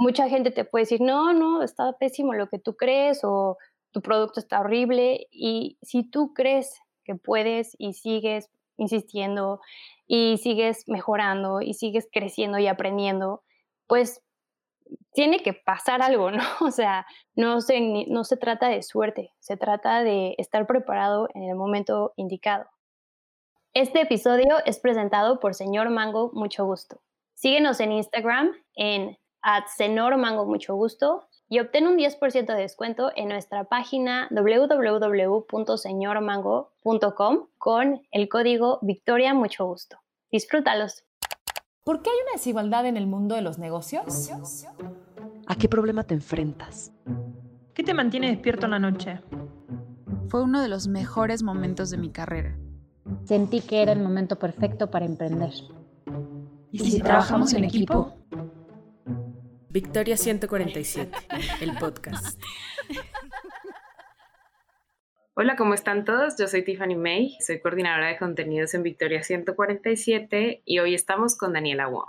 mucha gente te puede decir, no, no, está pésimo lo que tú crees o tu producto está horrible. Y si tú crees que puedes y sigues insistiendo y sigues mejorando y sigues creciendo y aprendiendo, pues tiene que pasar algo, ¿no? O sea, no se, no se trata de suerte, se trata de estar preparado en el momento indicado. Este episodio es presentado por Señor Mango Mucho Gusto. Síguenos en Instagram en Senor Mango Mucho Gusto y obtén un 10% de descuento en nuestra página www.señormango.com con el código Victoria Mucho Gusto. Disfrútalos. ¿Por qué hay una desigualdad en el mundo de los negocios? ¿A qué problema te enfrentas? ¿Qué te mantiene despierto en la noche? Fue uno de los mejores momentos de mi carrera. Sentí que era el momento perfecto para emprender. ¿Y si, trabajamos en equipo? Victoria 147, el podcast. Hola, ¿cómo están todos? Yo soy Tiffany May, soy coordinadora de contenidos en Victoria 147 y hoy estamos con Daniela Wong.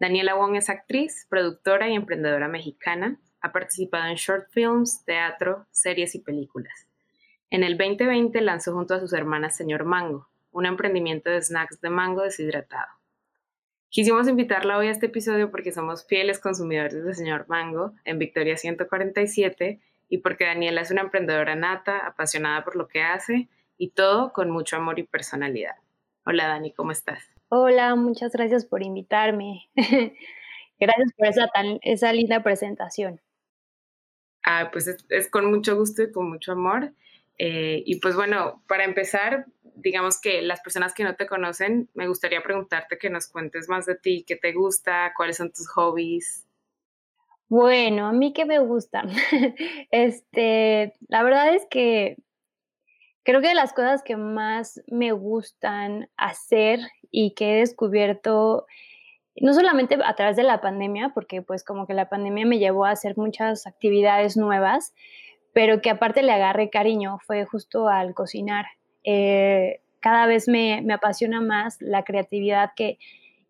Daniela Wong es actriz, productora y emprendedora mexicana. Ha participado en short films, teatro, series y películas. En el 2020 lanzó junto a sus hermanas Señor Mango, un emprendimiento de snacks de mango deshidratado. Quisimos invitarla hoy a este episodio porque somos fieles consumidores de Señor Mango en Victoria 147 y porque Daniela es una emprendedora nata, apasionada por lo que hace y todo con mucho amor y personalidad. Hola Dani, ¿cómo estás? Hola, muchas gracias por invitarme. gracias por esa, tan, esa linda presentación. Ah, pues es, con mucho gusto y con mucho amor. Eh, y pues bueno, para empezar, digamos que las personas que no te conocen, me gustaría preguntarte que nos cuentes más de ti, qué te gusta, cuáles son tus hobbies. Bueno, a mí que me gusta. este, la verdad es que creo que de las cosas que más me gustan hacer y que he descubierto, no solamente a través de la pandemia, porque pues como que la pandemia me llevó a hacer muchas actividades nuevas, pero que aparte le agarré cariño, fue justo al cocinar. Eh, cada vez me, me, apasiona más la creatividad que,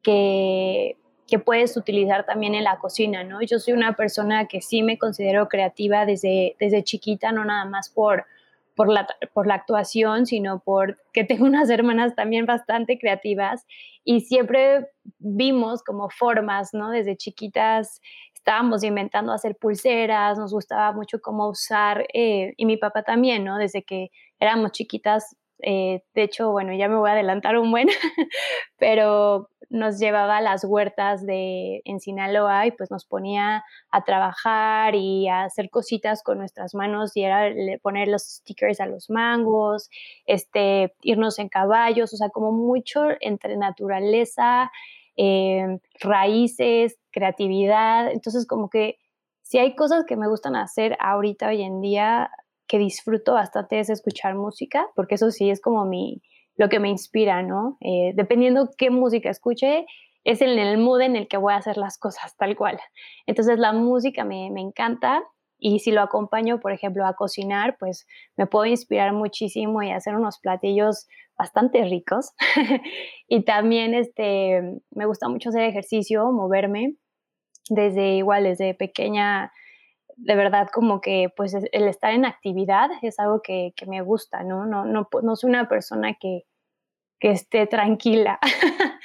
que que puedes utilizar también en la cocina, ¿no? Yo soy una persona que sí me considero creativa desde, desde chiquita, no nada más por, por, la, por la actuación, sino porque tengo unas hermanas también bastante creativas y siempre vimos como formas, ¿no? Desde chiquitas estábamos inventando hacer pulseras, nos gustaba mucho cómo usar, eh, y mi papá también, ¿no? Desde que éramos chiquitas eh, de hecho, bueno, ya me voy a adelantar un buen, pero nos llevaba a las huertas de, en Sinaloa y pues nos ponía a trabajar y a hacer cositas con nuestras manos y era poner los stickers a los mangos, este, irnos en caballos, o sea, como mucho entre naturaleza, eh, raíces, creatividad. Entonces, como que si hay cosas que me gustan hacer ahorita, hoy en día, que disfruto bastante es escuchar música, porque eso sí es como mi, lo que me inspira, ¿no? Eh, dependiendo qué música escuche, es en el mood en el que voy a hacer las cosas, tal cual. Entonces la música me, me encanta y si lo acompaño, por ejemplo, a cocinar, pues me puedo inspirar muchísimo y hacer unos platillos bastante ricos. y también este, me gusta mucho hacer ejercicio, moverme. Desde igual, desde pequeña de verdad como que pues el estar en actividad es algo que, me gusta, ¿no? No, no, no soy una persona que, que esté tranquila.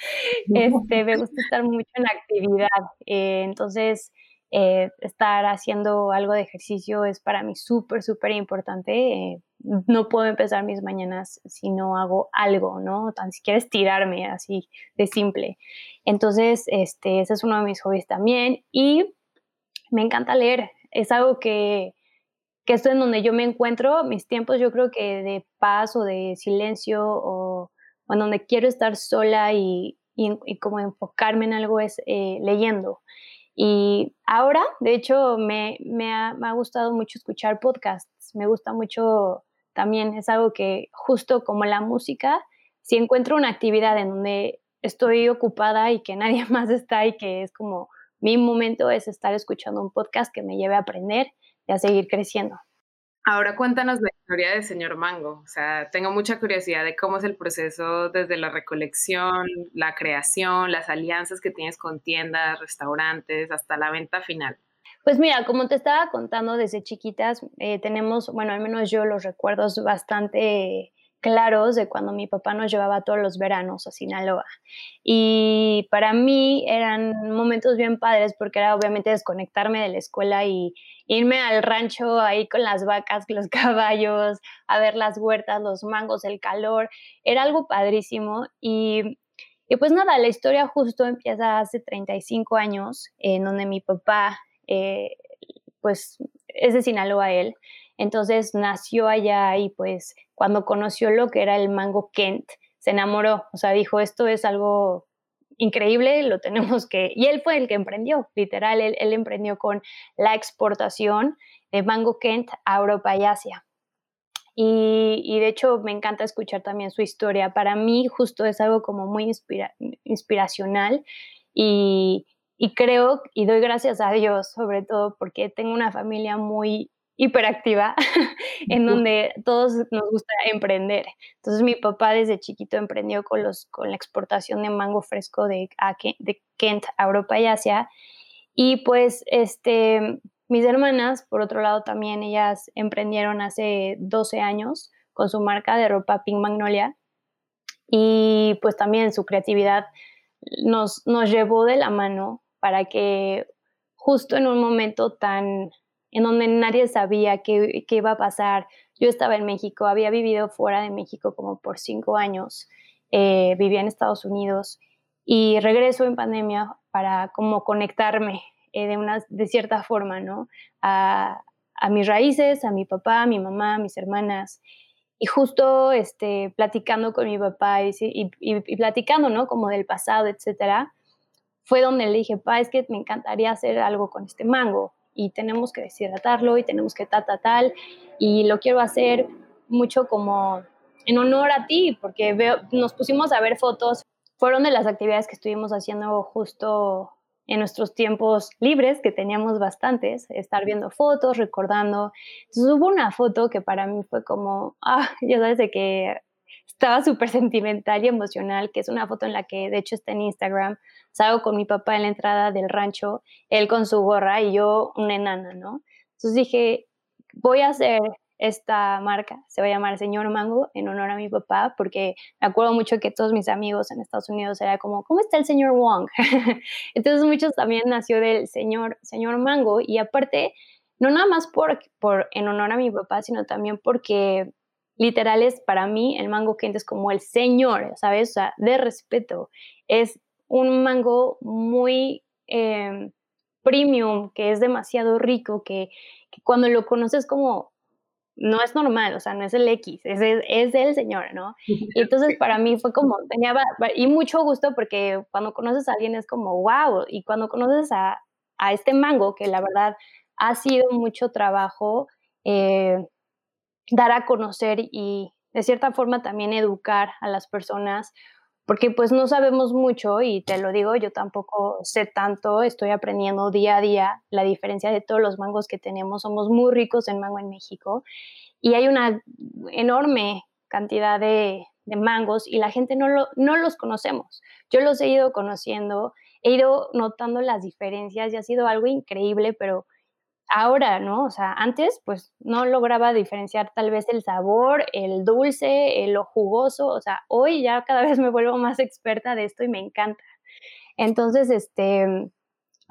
este, me gusta estar mucho en actividad. Eh, entonces, eh, estar haciendo algo de ejercicio es para mí súper, súper importante. Eh, no puedo empezar mis mañanas si no hago algo, ¿no? Tan siquiera estirarme así de simple. Entonces, este, ese es uno de mis hobbies también. Y me encanta leer es algo que, que esto en donde yo me encuentro, mis tiempos yo creo que de paz o de silencio o, en donde quiero estar sola y, y, como enfocarme en algo es eh, leyendo. Y ahora, de hecho, me, me, ha, me, ha, gustado mucho escuchar podcasts, me gusta mucho también, es algo que justo como la música, si encuentro una actividad en donde estoy ocupada y que nadie más está y que es como mi momento es estar escuchando un podcast que me lleve a aprender y a seguir creciendo. Ahora cuéntanos la historia del señor Mango. O sea, tengo mucha curiosidad de cómo es el proceso desde la recolección, la creación, las alianzas que tienes con tiendas, restaurantes, hasta la venta final. Pues mira, como te estaba contando desde chiquitas, eh, tenemos, bueno, al menos yo los recuerdos bastante claros de cuando mi papá nos llevaba todos los veranos a Sinaloa. Y para mí eran momentos bien padres porque era obviamente desconectarme de la escuela y irme al rancho ahí con las vacas, los caballos, a ver las huertas, los mangos, el calor. Era algo padrísimo y, y pues nada, la historia justo empieza hace 35 años en donde mi papá, eh, pues es de Sinaloa él. Entonces nació allá y pues cuando conoció lo que era el mango Kent, se enamoró, o sea, dijo, esto es algo increíble, lo tenemos que... Y él fue el que emprendió, literal, él, emprendió con la exportación de mango Kent a Europa y Asia. Y, de hecho me encanta escuchar también su historia. Para mí justo es algo como muy inspiracional y, y creo y doy gracias a Dios sobre todo porque tengo una familia muy hiperactiva, en donde todos nos gusta emprender. Entonces mi papá desde chiquito emprendió con, los, con la exportación de mango fresco de, de Kent a Europa y Asia. Y pues este, mis hermanas, por otro lado, también ellas emprendieron hace 12 años con su marca de ropa Pink Magnolia. Y pues también su creatividad nos, nos llevó de la mano para que justo en un momento tan en donde nadie sabía qué, iba a pasar. Yo estaba en México, había vivido fuera de México como por cinco años, eh, vivía en Estados Unidos y regreso en pandemia para como conectarme eh, de, una, de cierta forma, ¿no? A, mis raíces, a mi papá, a mi mamá, a mis hermanas. Y justo este, platicando con mi papá y, y, platicando, ¿no? Como del pasado, etcétera, fue donde le dije, pa, es que me encantaría hacer algo con este mango y tenemos que deshidratarlo y tenemos que ta, ta, tal. Y lo quiero hacer mucho como en honor a ti, porque veo, nos pusimos a ver fotos. Fueron de las actividades que estuvimos haciendo justo en nuestros tiempos libres, que teníamos bastantes, estar viendo fotos, recordando. Entonces hubo una foto que para mí fue como, ah, ya sabes, de que estaba súper sentimental y emocional, que es una foto en la que de hecho está en Instagram, salgo con mi papá en la entrada del rancho, él con su gorra y yo una enana, ¿no? Entonces dije, voy a hacer esta marca, se va a llamar Señor Mango en honor a mi papá, porque me acuerdo mucho que todos mis amigos en Estados Unidos era como, ¿cómo está el señor Wong? Entonces muchos también nació del señor, señor Mango y aparte, no nada más por, por en honor a mi papá, sino también porque literal es para mí el mango quente es como el señor, ¿sabes? O sea, de respeto. Es un mango muy em, premium, que es demasiado rico, que, cuando lo conoces como no es normal, o sea, no es el X, es, es, el señor, ¿no? Y entonces para mí fue como, tenía, y mucho gusto porque cuando conoces a alguien es como, wow, y cuando conoces a, a este mango, que la verdad ha sido mucho trabajo, eh, dar a conocer y de cierta forma también educar a las personas porque pues no sabemos mucho y te lo digo, yo tampoco sé tanto, estoy aprendiendo día a día la diferencia de todos los mangos que tenemos, somos muy ricos en mango en México y hay una enorme cantidad de, mangos y la gente no, lo, no los conocemos. Yo los he ido conociendo, he ido notando las diferencias y ha sido algo increíble, pero ahora, ¿no? O sea, antes pues no lograba diferenciar tal vez el sabor, el dulce, el, lo jugoso, o sea, hoy ya cada vez me vuelvo más experta de esto y me encanta. Entonces, este,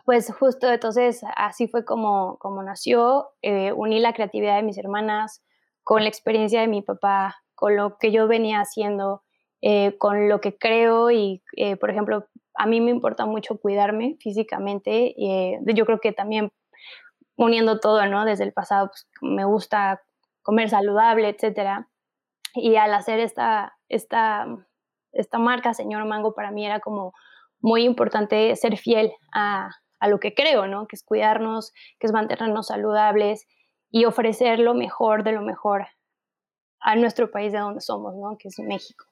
pues justo entonces así fue como, como nació, eh, uní la creatividad de mis hermanas con la experiencia de mi papá, con lo que yo venía haciendo, eh, con lo que creo y, eh, por ejemplo, a mí me importa mucho cuidarme físicamente. yo creo que también uniendo todo, ¿no? Desde el pasado, pues me gusta comer saludable, etcétera. Y al hacer esta, esta, esta marca, Señor Mango, para mí era como muy importante ser fiel a, lo que creo, ¿no? Que es cuidarnos, que es mantenernos saludables y ofrecer lo mejor de lo mejor a nuestro país de donde somos, ¿no? Que es México.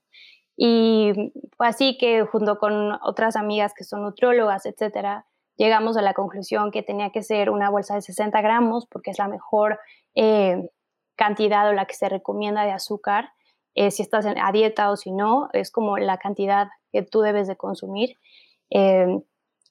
Y fue así que junto con otras amigas que son nutriólogas, etcétera, llegamos a la conclusión que tenía que ser una bolsa de 60 gramos porque es la mejor eh, cantidad o la que se recomienda de azúcar, eh, si estás a dieta o si no, es como la cantidad que tú debes de consumir. Eh,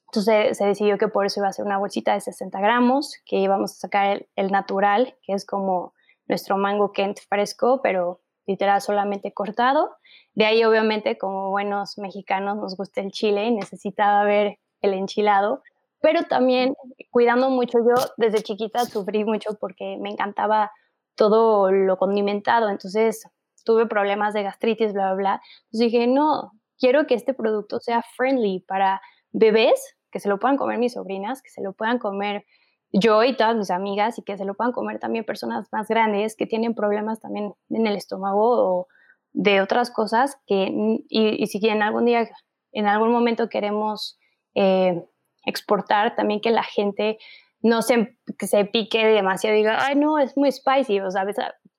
entonces se decidió que por eso iba a ser una bolsita de 60 gramos, que íbamos a sacar el, natural, que es como nuestro mango Kent fresco, pero literal solamente cortado. De ahí obviamente como buenos mexicanos nos gusta el chile y necesitaba ver el enchilado, pero también cuidando mucho, yo desde chiquita sufrí mucho porque me encantaba todo lo condimentado, entonces tuve problemas de gastritis, bla, bla, bla. Entonces dije, no, quiero que este producto sea friendly para bebés, que se lo puedan comer mis sobrinas, que se lo puedan comer yo y todas mis amigas y que se lo puedan comer también personas más grandes que tienen problemas también en el estómago o de otras cosas que y, si en algún día en algún momento queremos eh, exportar también que la gente no se, que se pique demasiado y diga, ay, no, es muy spicy, o sea,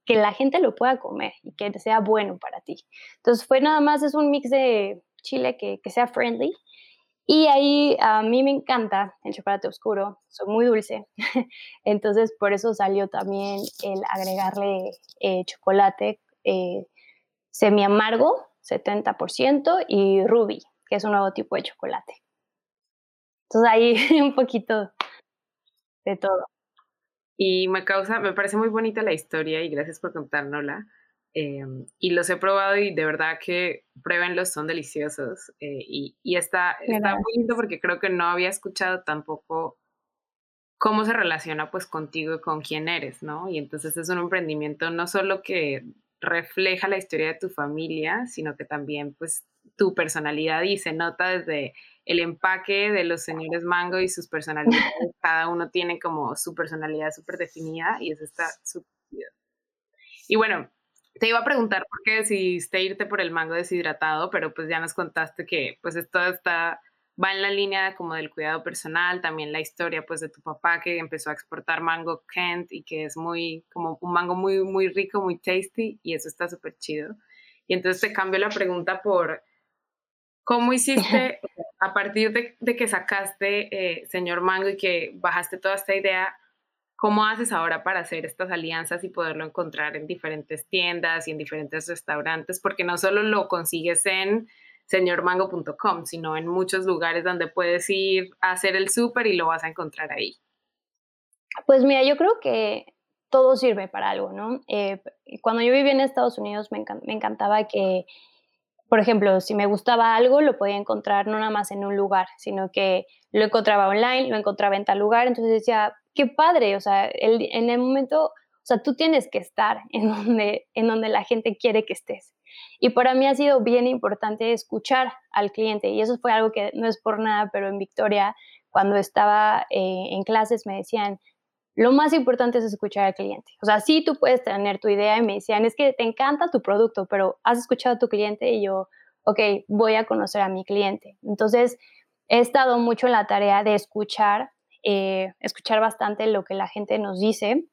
que la gente lo pueda comer y que sea bueno para ti. Entonces fue nada más, es un mix de chile que, que sea friendly. Y ahí a mí me encanta el chocolate oscuro, soy muy dulce, entonces por eso salió también el agregarle eh, chocolate eh, semi amargo, 70%, y ruby, que es un nuevo tipo de chocolate. Entonces ahí un poquito de todo. Y me causa, me parece muy bonita la historia y gracias por contárnosla. Em, y los he probado y de verdad que pruébenlos, son deliciosos. Eh, y, y está, está muy lindo porque creo que no había escuchado tampoco cómo se relaciona pues contigo y con quién eres, ¿no? Y entonces es un emprendimiento no solo que refleja la historia de tu familia, sino que también pues tu personalidad y se nota desde el empaque de los señores Mango y sus personalidades. Cada uno tiene como su personalidad súper definida y eso está súper Y bueno, te iba a preguntar por qué decidiste irte por el mango deshidratado, pero pues ya nos contaste que pues esto está, va en la línea como del cuidado personal, también la historia pues de tu papá que empezó a exportar mango Kent y que es muy, como un mango muy, muy rico, muy tasty y eso está súper chido. Y entonces te cambio la pregunta por ¿Cómo hiciste a partir de, que sacaste eh, Señor Mango y que bajaste toda esta idea? ¿Cómo haces ahora para hacer estas alianzas y poderlo encontrar en diferentes tiendas y en diferentes restaurantes? Porque no solo lo consigues en señormango.com, sino en muchos lugares donde puedes ir a hacer el súper y lo vas a encontrar ahí. Pues mira, yo creo que todo sirve para algo, ¿no? Eh, cuando yo vivía en Estados Unidos me encantaba que por ejemplo, si me gustaba algo, lo podía encontrar no nada más en un lugar, sino que lo encontraba online, lo encontraba en tal lugar, entonces decía, qué padre, o sea, en el momento, o sea, tú tienes que estar en donde, en donde la gente quiere que estés. Y para mí ha sido bien importante escuchar al cliente, y eso fue algo que no es por nada, pero en Victoria, cuando estaba eh, en clases, me decían, lo más importante es escuchar al cliente. O sea, sí tú puedes tener tu idea y me decían, es que te encanta tu producto, pero has escuchado a tu cliente y yo, ok, voy a conocer a mi cliente. Entonces, he estado mucho en la tarea de escuchar, eh, escuchar bastante lo que la gente nos dice,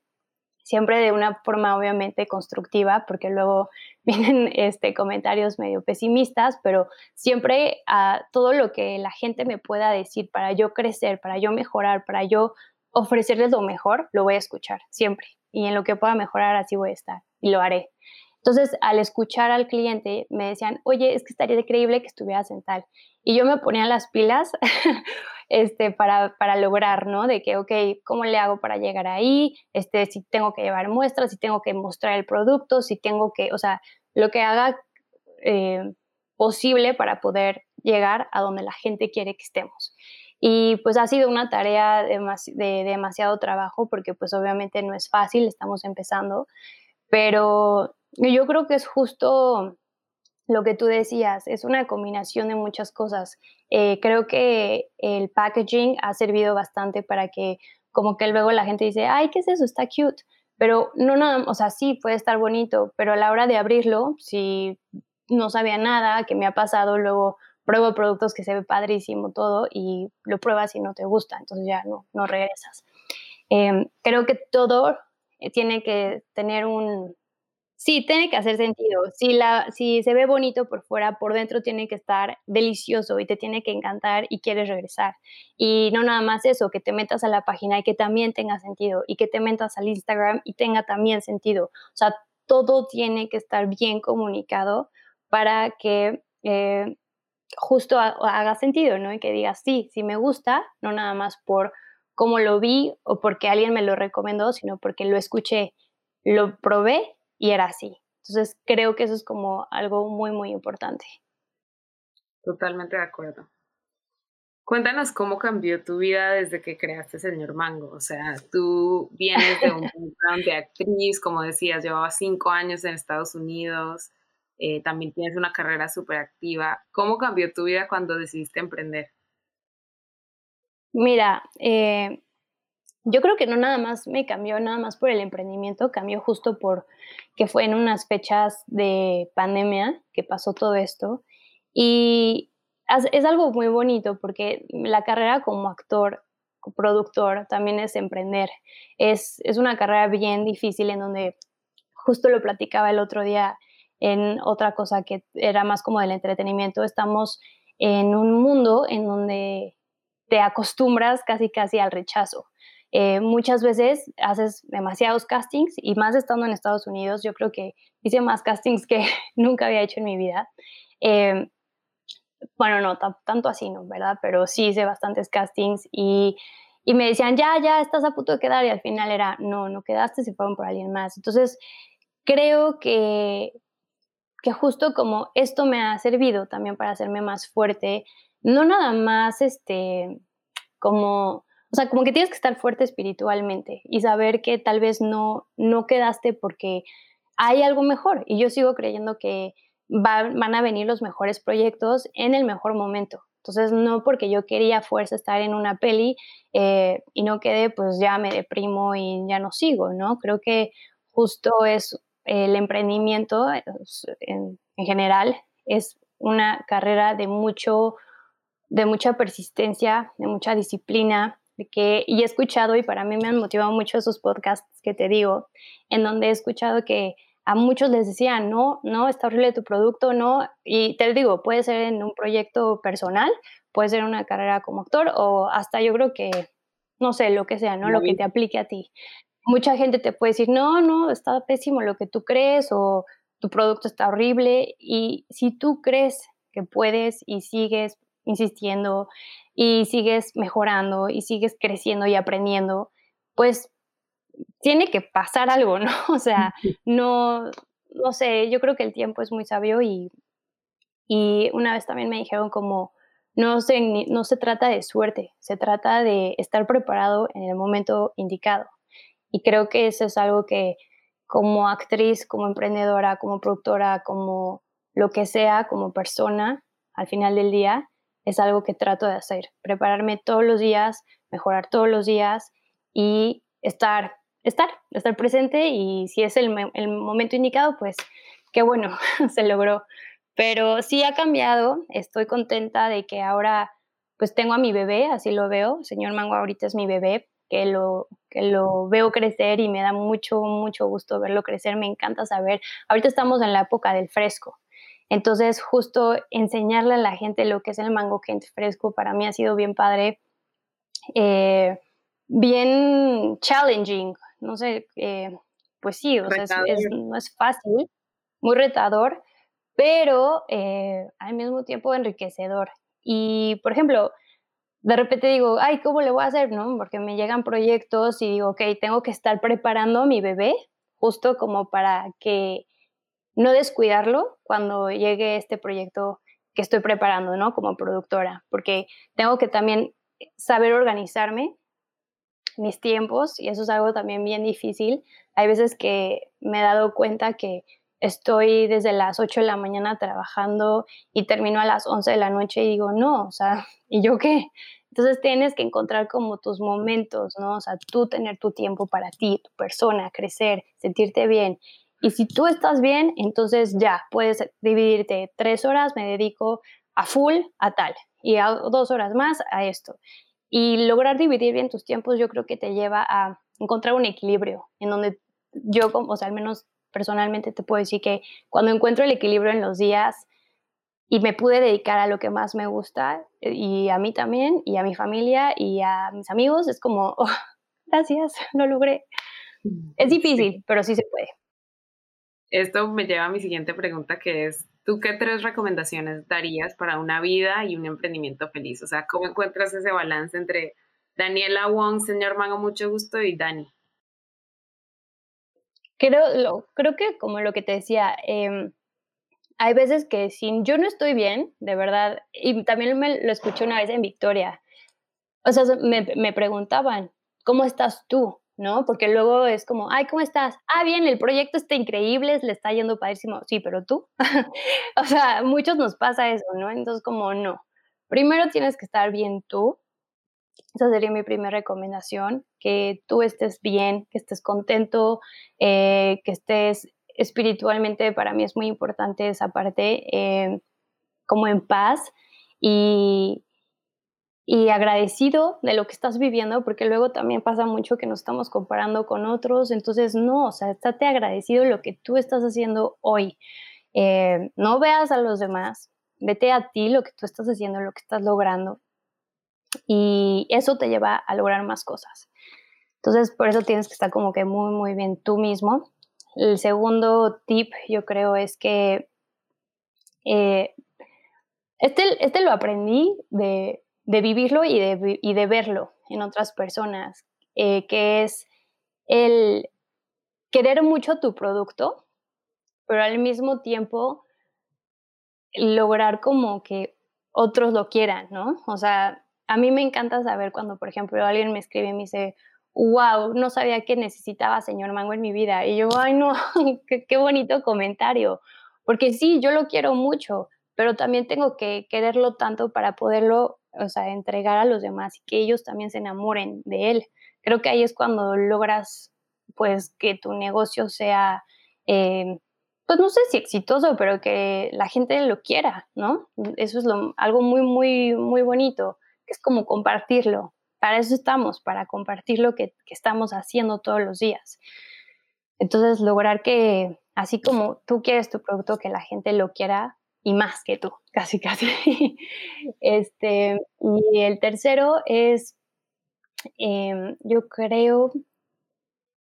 siempre de una forma obviamente constructiva, porque luego vienen este, comentarios medio pesimistas, pero siempre a todo lo que la gente me pueda decir para yo crecer, para yo mejorar, para yo ofrecerles lo mejor, lo voy a escuchar siempre. Y en lo que pueda mejorar, así voy a estar y lo haré. Entonces, al escuchar al cliente, me decían, oye, es que estaría increíble que estuvieras en tal. Y yo me ponía las pilas este, para, para lograr, ¿no? De que, ok, ¿cómo le hago para llegar ahí? Este, si tengo que llevar muestras, si tengo que mostrar el producto, si tengo que, o sea, lo que haga eh, posible para poder llegar a donde la gente quiere que estemos. Y pues ha sido una tarea de, demasiado trabajo porque pues obviamente no es fácil, estamos empezando, pero yo creo que es justo lo que tú decías, es una combinación de muchas cosas. Eh, creo que el packaging ha servido bastante para que como que luego la gente dice, ay, ¿qué es eso? Está cute. Pero no nada, o sea, sí puede estar bonito, pero a la hora de abrirlo, si no sabía nada, que me ha pasado luego pruebo productos que se ve padrísimo todo y lo pruebas y no te gusta, entonces ya no, no regresas. Em, creo que todo eh, tiene que tener un, Sí, tiene que hacer sentido. Si, la, si se ve bonito por fuera, por dentro tiene que estar delicioso y te tiene que encantar y quieres regresar. Y no nada más eso, que te metas a la página y que también tenga sentido y que te metas al Instagram y tenga también sentido. O sea, todo tiene que estar bien comunicado para que eh, justo haga sentido, ¿no? Y que digas, sí, sí me gusta, no nada más por cómo lo vi o porque alguien me lo recomendó, sino porque lo escuché, lo probé y era así. Entonces creo que eso es como algo muy, muy importante. Totalmente de acuerdo. Cuéntanos cómo cambió tu vida desde que creaste Señor Mango. O sea, tú vienes de un background de actriz, como decías, llevabas cinco años en Estados Unidos, eh, también tienes una carrera súper activa. ¿Cómo cambió tu vida cuando decidiste emprender? Mira, eh, yo creo que no nada más me cambió, nada más por el emprendimiento, cambió justo por que fue en unas fechas de pandemia que pasó todo esto. Y es algo muy bonito porque la carrera como actor, productor, también es emprender. Es, es una carrera bien difícil en donde justo lo platicaba el otro día en otra cosa que era más como del entretenimiento. Estamos en un mundo en donde te acostumbras casi casi al rechazo. Eh, muchas veces haces demasiados castings y más estando en Estados Unidos, yo creo que hice más castings que nunca había hecho en mi vida. Eh, bueno, no, tanto así, ¿no? ¿Verdad? Pero sí hice bastantes castings y, y, me decían, ya, ya, estás a punto de quedar y al final era, no, no quedaste, se fueron por alguien más. Entonces, creo que, que justo como esto me ha servido también para hacerme más fuerte, no nada más, este, como o sea, como que tienes que estar fuerte espiritualmente y saber que tal vez no, no quedaste porque hay algo mejor. Y yo sigo creyendo que van a venir los mejores proyectos en el mejor momento. Entonces, no porque yo quería fuerza estar en una peli eh, y no quedé, pues ya me deprimo y ya no sigo, ¿no? Creo que justo es el emprendimiento en, en general, es una carrera de mucho, de mucha persistencia, de mucha disciplina, que, y he escuchado, y para mí me han motivado mucho esos podcasts que te digo, en donde he escuchado que a muchos les decían, no, no, está horrible tu producto, no, y te digo, puede ser en un proyecto personal, puede ser una carrera como actor, o hasta yo creo que, no sé, lo que sea, ¿no? Lo que te aplique a ti. Mucha gente te puede decir, no, no, está pésimo lo que tú crees, o tu producto está horrible, y si tú crees que puedes y sigues insistiendo y sigues mejorando y sigues creciendo y aprendiendo, pues tiene que pasar algo, ¿no? O sea, no, no sé, yo creo que el tiempo es muy sabio y, y una vez también me dijeron como, no se, no se trata de suerte, se trata de estar preparado en el momento indicado. Y creo que eso es algo que como actriz, como emprendedora, como productora, como lo que sea, como persona, al final del día, es algo que trato de hacer, prepararme todos los días, mejorar todos los días y estar, estar, estar presente y si es el, el momento indicado, pues qué bueno, se logró. Pero sí ha cambiado, estoy contenta de que ahora pues tengo a mi bebé, así lo veo, señor Mango ahorita es mi bebé, que lo, que lo veo crecer y me da mucho, mucho gusto verlo crecer, me encanta saber, ahorita estamos en la época del fresco, entonces, justo enseñarle a la gente lo que es el mango Kent fresco para mí ha sido bien padre, eh, bien challenging, no sé, eh, pues sí, o sea, no es fácil, muy retador, pero eh, al mismo tiempo enriquecedor. Y, por ejemplo, de repente digo, ay, ¿cómo le voy a hacer? ¿No? Porque me llegan proyectos y digo, ok, tengo que estar preparando a mi bebé justo como para que no descuidarlo cuando llegue este proyecto que estoy preparando, ¿no? Como productora, porque tengo que también saber organizarme mis tiempos y eso es algo también bien difícil. Hay veces que me he dado cuenta que estoy desde las 8 de la mañana trabajando y termino a las 11 de la noche y digo, no, o sea, ¿y yo qué? Entonces tienes que encontrar como tus momentos, ¿no? O sea, tú tener tu tiempo para ti, tu persona, crecer, sentirte bien. Y si tú estás bien, entonces ya puedes dividirte tres horas, me dedico a full a tal y a dos horas más a esto. Y lograr dividir bien tus tiempos yo creo que te lleva a encontrar un equilibrio en donde yo, o sea, al menos personalmente te puedo decir que cuando encuentro el equilibrio en los días y me pude dedicar a lo que más me gusta eh, y a mí también y a mi familia y a mis amigos, es como, oh, gracias, lo logré. Es difícil, pero sí se puede. Esto me lleva a mi siguiente pregunta, que es, ¿tú qué tres recomendaciones darías para una vida y un emprendimiento feliz? O sea, ¿cómo encuentras ese balance entre Daniela Wong, señor Mango, mucho gusto, y Dani? Creo, creo que como lo que te decía, em, hay veces que si yo no estoy bien, de verdad, y también me lo escuché una vez en Victoria, o sea, me, me preguntaban, ¿cómo estás tú? ¿no? Porque luego es como, ay, ¿cómo estás? Ah, bien, el proyecto está increíble, le está yendo padrísimo. Sí, pero tú. o sea, muchos nos pasa eso, ¿no? Entonces, como no. Primero tienes que estar bien tú. Esa sería mi primera recomendación, que tú estés bien, que estés contento, eh, que estés espiritualmente, para mí es muy importante esa parte, eh, como en paz y, y agradecido de lo que estás viviendo, porque luego también pasa mucho que nos estamos comparando con otros, entonces no, o sea, estate agradecido de lo que tú estás haciendo hoy. Eh, no veas a los demás, vete a ti lo que tú estás haciendo, lo que estás logrando, y eso te lleva a lograr más cosas. Entonces, por eso tienes que estar como que muy, muy bien tú mismo. El segundo tip, yo creo, es que eh, este, este lo aprendí de, de vivirlo y de, y de verlo en otras personas, eh, que es el querer mucho tu producto, pero al mismo tiempo lograr como que otros lo quieran, ¿no? O sea, a mí me encanta saber cuando, por ejemplo, alguien me escribe y me dice, wow, no sabía que necesitaba señor Mango en mi vida. Y yo, ay, no, qué, bonito comentario. Porque sí, yo lo quiero mucho, pero también tengo que quererlo tanto para poderlo o sea, entregar a los demás y que ellos también se enamoren de él. Creo que ahí es cuando logras, pues, que tu negocio sea, eh, pues, no sé si exitoso, pero que la gente lo quiera, ¿no? Eso es algo muy, muy, muy bonito, es como compartirlo. Para eso estamos, para compartir lo que, que estamos haciendo todos los días. Entonces, lograr que, así como tú quieres tu producto, que la gente lo quiera, y más que tú, casi, casi. este, y el tercero es, em, yo creo,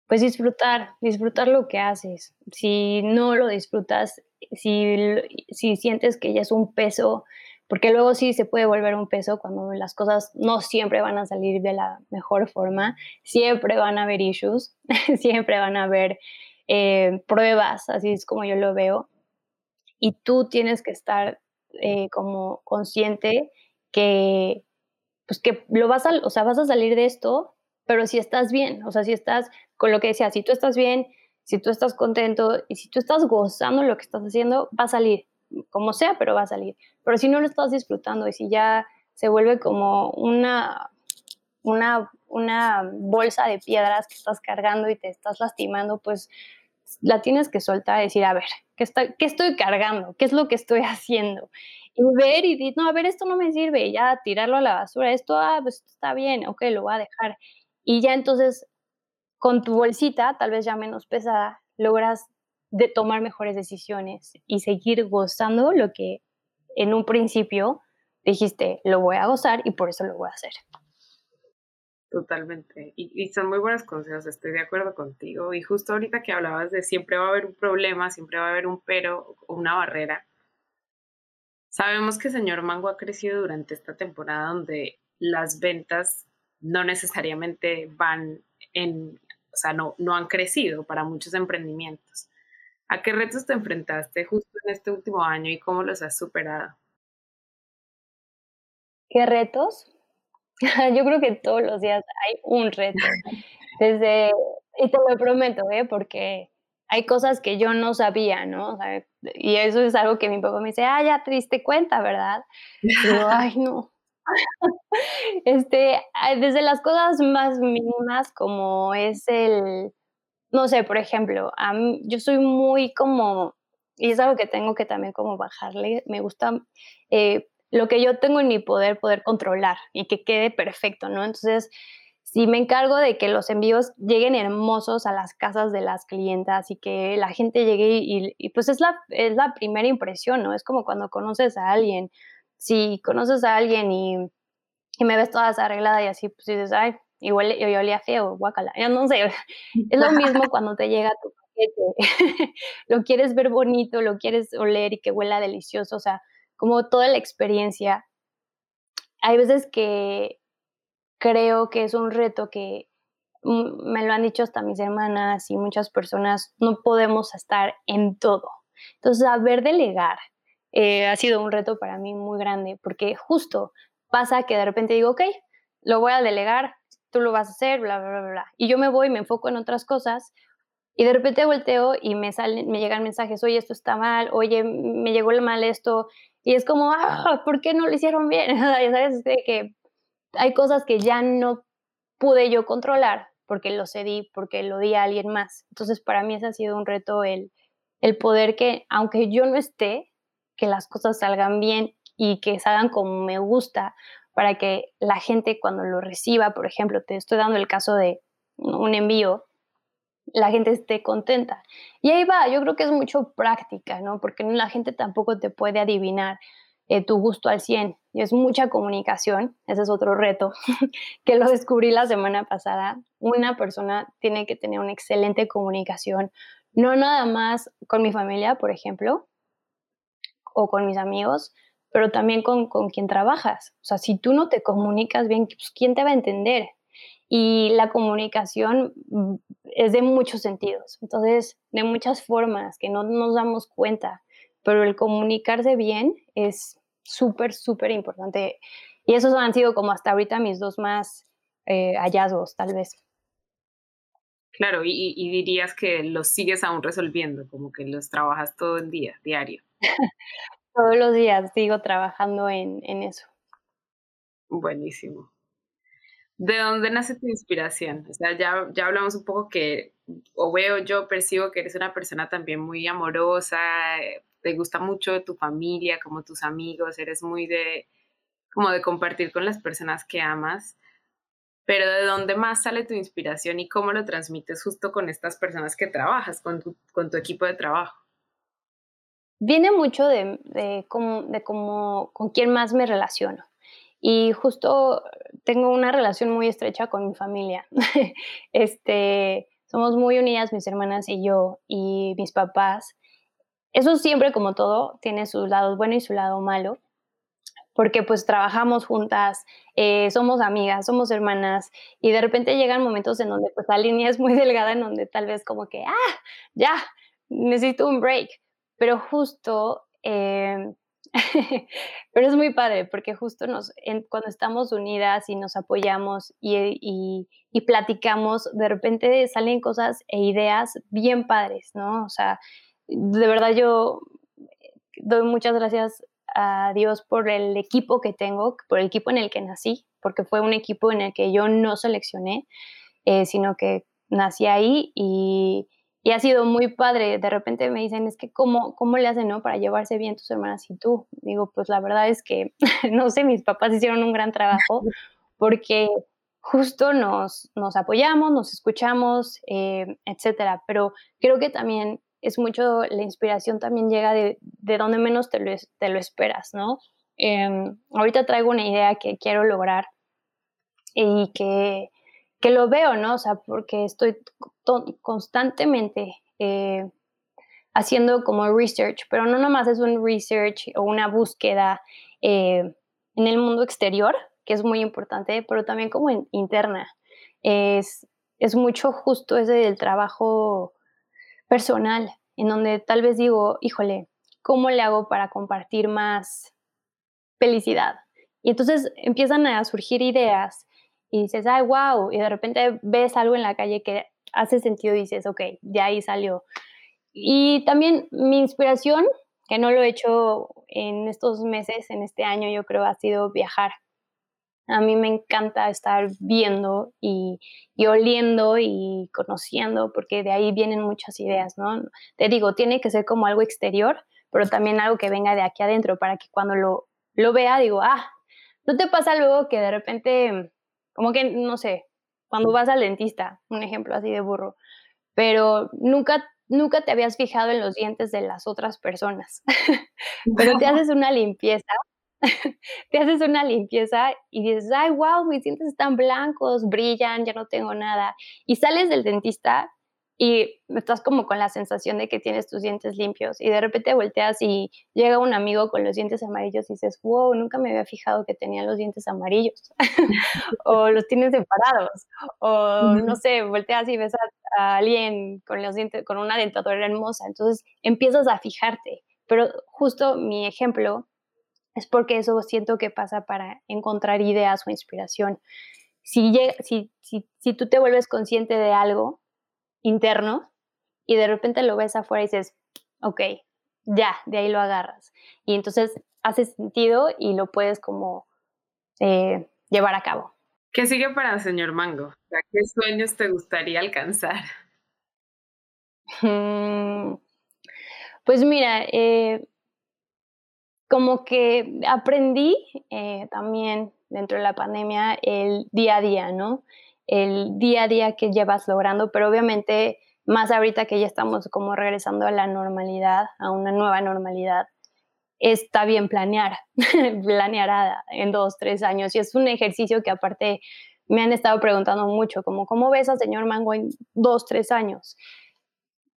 pues disfrutar, disfrutar lo que haces. Si no lo disfrutas, si, si sientes que ya es un peso, porque luego sí se puede volver un peso cuando las cosas no siempre van a salir de la mejor forma, siempre van a haber issues, siempre van a haber eh, pruebas, así es como yo lo veo. Y tú tienes que estar eh, como consciente que, pues que lo vas a, o sea, vas a salir de esto, pero si estás bien, o sea, si estás con lo que decía, si tú estás bien, si tú estás contento y si tú estás gozando lo que estás haciendo, va a salir, como sea, pero va a salir. Pero si no lo estás disfrutando y si ya se vuelve como una, una, una bolsa de piedras que estás cargando y te estás lastimando, pues la tienes que soltar y decir, a ver, ¿qué, estoy cargando? ¿Qué es lo que estoy haciendo? Y ver y decir, no, a ver, esto no me sirve, ya tirarlo a la basura, esto, ah, pues está bien, ok, lo voy a dejar. Y ya entonces, con tu bolsita, tal vez ya menos pesada, logras de tomar mejores decisiones y seguir gozando lo que en un principio dijiste, lo voy a gozar y por eso lo voy a hacer. Totalmente. Y, son muy buenos consejos, estoy de acuerdo contigo. Y justo ahorita que hablabas de siempre va a haber un problema, siempre va a haber un pero una barrera. Sabemos que Señor Mango ha crecido durante esta temporada donde las ventas no necesariamente van en, o sea, no, no han crecido para muchos emprendimientos. ¿A qué retos te enfrentaste justo en este último año y cómo los has superado? ¿Qué retos? Yo creo que todos los días hay un reto. Desde, y te lo prometo, ¿eh? porque hay cosas que yo no sabía, ¿no? y eso es algo que mi papá me dice, ah, ya te diste cuenta, ¿verdad? Y yo, ay, no. este, desde las cosas más mínimas como es el, no sé, por ejemplo, yo soy muy como, y es algo que tengo que también como bajarle, me gusta eh, lo que yo tengo en mi poder, poder controlar y que quede perfecto, ¿no? Entonces, si me encargo de que los envíos lleguen hermosos a las casas de las clientas y que la gente llegue y, pues es la, es la primera impresión, ¿no? Es como cuando conoces a alguien. Si conoces a alguien y, y me ves toda arreglada y así, pues dices, ay, y huele, y olía feo, guacala. Ya no sé, es lo mismo cuando te llega tu paquete. lo quieres ver bonito, lo quieres oler y que huela delicioso, o sea, como toda la experiencia. Hay veces que creo que es un reto que me lo han dicho hasta mis hermanas y muchas personas, no podemos estar en todo. Entonces, saber delegar eh, ha sido un reto para mí muy grande, porque justo pasa que de repente digo, ok, lo voy a delegar, tú lo vas a hacer, bla, bla, bla, bla. Y yo me voy, me enfoco en otras cosas y de repente volteo y me salen, me llegan mensajes, oye, esto está mal, oye, me llegó el mal esto. Y es como, ah, ¿por qué no lo hicieron bien? ya sabes, de que hay cosas que ya no pude yo controlar porque lo cedí, porque lo di a alguien más. Entonces, para mí ese ha sido un reto el, el poder que, aunque yo no esté, que las cosas salgan bien y que salgan como me gusta, para que la gente cuando lo reciba, por ejemplo, te estoy dando el caso de un envío, la gente esté contenta. Y ahí va, yo creo que es mucho práctica, ¿no? Porque la gente tampoco te puede adivinar eh, tu gusto al 100. Y es mucha comunicación, ese es otro reto, que lo descubrí la semana pasada. Una persona tiene que tener una excelente comunicación, no nada más con mi familia, por ejemplo, o con mis amigos, pero también con, con quien trabajas. O sea, si tú no te comunicas bien, pues, ¿quién te va a entender? Y la comunicación mm, es de muchos sentidos, entonces, de muchas formas que no nos damos cuenta, pero el comunicarse bien es súper, súper importante. Y esos han sido como hasta ahorita mis dos más eh, hallazgos, tal vez. Claro, y, y, dirías que los sigues aún resolviendo, como que los trabajas todo el día, diario. Todos los días sigo trabajando en, en eso. Buenísimo. ¿De dónde nace tu inspiración? O sea, ya, ya hablamos un poco que, o veo, yo percibo que eres una persona también muy amorosa, eh, te gusta mucho tu familia, como tus amigos, eres muy de, como de compartir con las personas que amas. Pero ¿de dónde más sale tu inspiración y cómo lo transmites justo con estas personas que trabajas, con tu, con tu equipo de trabajo? Viene mucho de, de, cómo, con quién más me relaciono. Y justo tengo una relación muy estrecha con mi familia. este, somos muy unidas mis hermanas y yo y mis papás. Eso siempre, como todo, tiene sus lados buenos y su lado malo, porque pues trabajamos juntas, eh, somos amigas, somos hermanas, y de repente llegan momentos en donde pues la línea es muy delgada, en donde tal vez como que, ah, ya, necesito un break pero justo, em, pero es muy padre porque justo nos, cuando estamos unidas y nos apoyamos y, y, platicamos, de repente salen cosas e ideas bien padres, ¿no? O sea, de verdad yo doy muchas gracias a Dios por el equipo que tengo, por el equipo en el que nací, porque fue un equipo en el que yo no seleccioné, eh, sino que nací ahí y, y ha sido muy padre. De repente me dicen, es que cómo, cómo le hacen, ¿no? Para llevarse bien tus hermanas y tú. Digo, pues la verdad es que, no sé, mis papás hicieron un gran trabajo porque justo nos, nos apoyamos, nos escuchamos, eh, etcétera. Pero creo que también es mucho, la inspiración también llega de, de donde menos te lo, te lo esperas, ¿no? Em, ahorita traigo una idea que quiero lograr y que que lo veo, ¿no? O sea, porque estoy constantemente eh, haciendo como research, pero no nomás es un research o una búsqueda eh, en el mundo exterior, que es muy importante, pero también como interna. Es, es mucho justo ese del trabajo personal, en donde tal vez digo, híjole, ¿cómo le hago para compartir más felicidad? Y entonces empiezan a surgir ideas y dices, ay, wow, y de repente ves algo en la calle que hace sentido y dices, ok, de ahí salió. Y también mi inspiración, que no lo he hecho en estos meses, en este año, yo creo, ha sido viajar. A mí me encanta estar viendo y, y, oliendo y conociendo, porque de ahí vienen muchas ideas, ¿no? Te digo, tiene que ser como algo exterior, pero también algo que venga de aquí adentro, para que cuando lo, lo vea, digo, ah, ¿no te pasa luego que de repente como que, no sé, cuando vas al dentista, un ejemplo así de burro, pero nunca, nunca te habías fijado en los dientes de las otras personas, pero te haces una limpieza, te haces una limpieza y dices, ay, wow, mis dientes están blancos, brillan, ya no tengo nada, y sales del dentista y estás como con la sensación de que tienes tus dientes limpios y de repente volteas y llega un amigo con los dientes amarillos y dices, wow, nunca me había fijado que tenía los dientes amarillos o los tienes separados o no sé, volteas y ves a, alguien con los dientes con una dentadura hermosa, entonces empiezas a fijarte, pero justo mi ejemplo es porque eso siento que pasa para encontrar ideas o inspiración. Si, si, si, si tú te vuelves consciente de algo, interno y de repente lo ves afuera y dices, ok, ya, de ahí lo agarras. Y entonces hace sentido y lo puedes como eh, llevar a cabo. ¿Qué sigue para el señor Mango? ¿Qué sueños te gustaría alcanzar? Mm, pues mira, eh, como que aprendí eh, también dentro de la pandemia el día a día, ¿no? El día a día que llevas logrando, pero obviamente más ahorita que ya estamos como regresando a la normalidad, a una nueva normalidad, está bien planear, planear en dos, tres años. Y es un ejercicio que aparte me han estado preguntando mucho, como, ¿cómo ves al señor Mango en dos, tres años?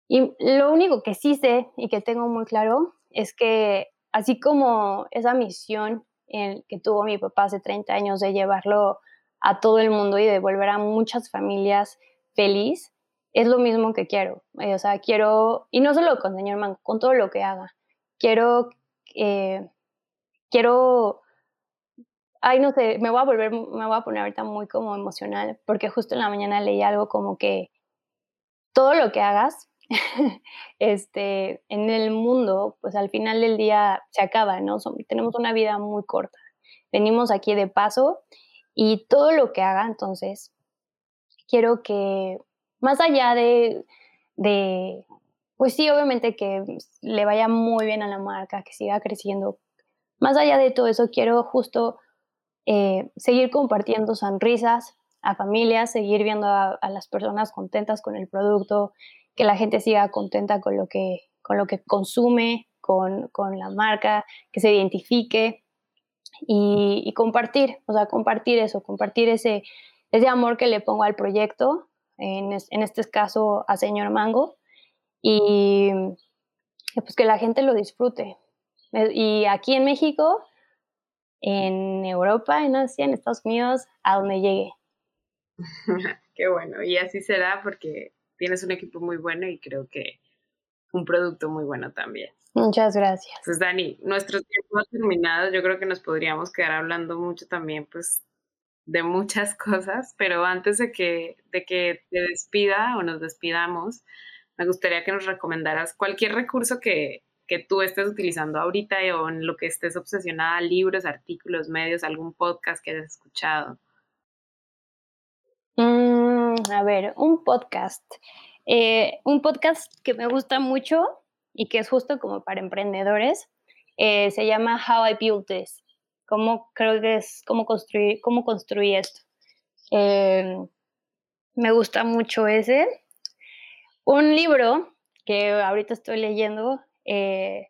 Y lo único que sí sé y que tengo muy claro es que así como esa misión que tuvo mi papá hace 30 años de llevarlo a todo el mundo y devolver a muchas familias feliz, es lo mismo que quiero. Eh, o sea, quiero, y no solo con Señor Mango, con todo lo que haga. Quiero, eh, quiero, ay, no sé, me voy a volver, me voy a poner ahorita muy como emocional, porque justo en la mañana leí algo como que todo lo que hagas, este, en el mundo, pues al final del día se acaba, ¿no? tenemos una vida muy corta. Venimos aquí de paso y todo lo que haga, entonces, quiero que más allá de, de, pues sí, obviamente que le vaya muy bien a la marca, que siga creciendo, más allá de todo eso, quiero justo eh, seguir compartiendo sonrisas a familias, seguir viendo a, las personas contentas con el producto, que la gente siga contenta con lo que, con lo que consume, con, con la marca, que se identifique y, compartir, o sea, compartir eso, compartir ese, ese amor que le pongo al proyecto, en, en este caso a Señor Mango, y pues que la gente lo disfrute. Eh, y aquí en México, en Europa, en Asia, en Estados Unidos, a donde llegue. Qué bueno, y así será porque tienes un equipo muy bueno y creo que un producto muy bueno también. Muchas gracias. Pues Dani, nuestro tiempo ha terminado. Yo creo que nos podríamos quedar hablando mucho también, pues, de muchas cosas, pero antes de que, de que te despida o nos despidamos, me gustaría que nos recomendaras cualquier recurso que, que tú estés utilizando ahorita o en lo que estés obsesionada, libros, artículos, medios, algún podcast que hayas escuchado. Mm, a ver, un podcast. Eh, un podcast que me gusta mucho y que es justo como para emprendedores, eh, se llama How I Built This. Cómo creo que es cómo construir, cómo construí esto. Eh, me gusta mucho ese. Un libro que ahorita estoy leyendo eh,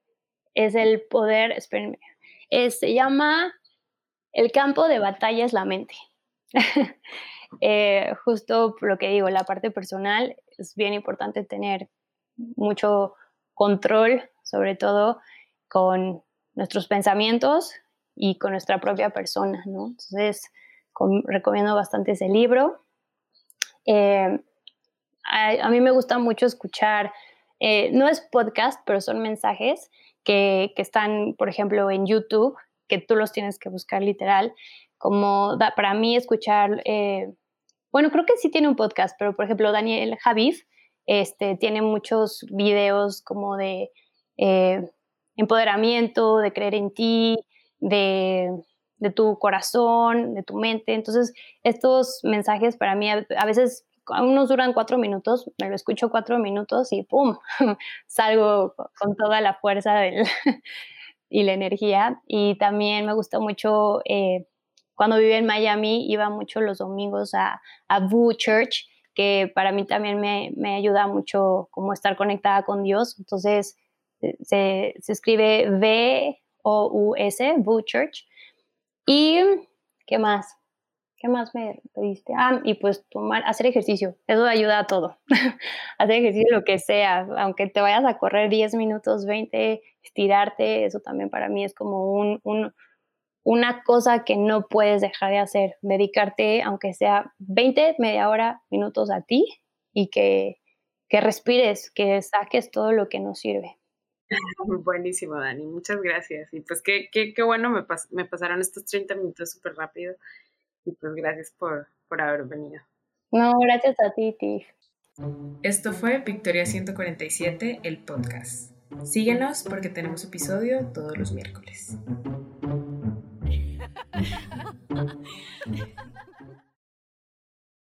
es El Poder, espérenme, se llama El campo de batalla es la mente. justo lo que digo, la parte personal es bien importante tener mucho control, sobre todo con nuestros pensamientos y con nuestra propia persona, ¿no? Entonces, recomiendo bastante ese libro. Eh, a, mí me gusta mucho escuchar, eh, no es podcast, pero son mensajes que, están, por ejemplo, en YouTube, que tú los tienes que buscar literal, como para mí escuchar, eh, bueno, creo que sí tiene un podcast, pero por ejemplo, Daniel Javif este, tiene muchos videos como de eh, empoderamiento, de creer en ti, de, tu corazón, de tu mente. Entonces, estos mensajes para mí a, veces unos duran cuatro minutos, me lo escucho cuatro minutos y ¡pum! salgo con toda la fuerza y la energía. Y también me gusta mucho eh, cuando vivía en Miami iba mucho los domingos a, a Boo Church, que para mí también me, me ayuda mucho como estar conectada con Dios. Entonces se, se escribe V-O-U-S, Boo Church. ¿Y qué más? ¿Qué más me pediste? Ah, y pues tomar, hacer ejercicio. Eso ayuda a todo. hacer ejercicio lo que sea, aunque te vayas a correr 10 minutos, 20, estirarte, eso también para mí es como un, un, una cosa que no puedes dejar de hacer. Dedicarte, aunque sea 20, media hora, minutos a ti y que, que respires, que saques todo lo que nos sirve. Buenísimo, Dani. Muchas gracias. Y pues qué, qué, qué bueno, me, me pasaron estos 30 minutos súper rápido. Y pues gracias por, por haber venido. No, gracias a ti, Tiff. Esto fue Victoria 147, el podcast. Síguenos porque tenemos episodio todos los miércoles. 嗯。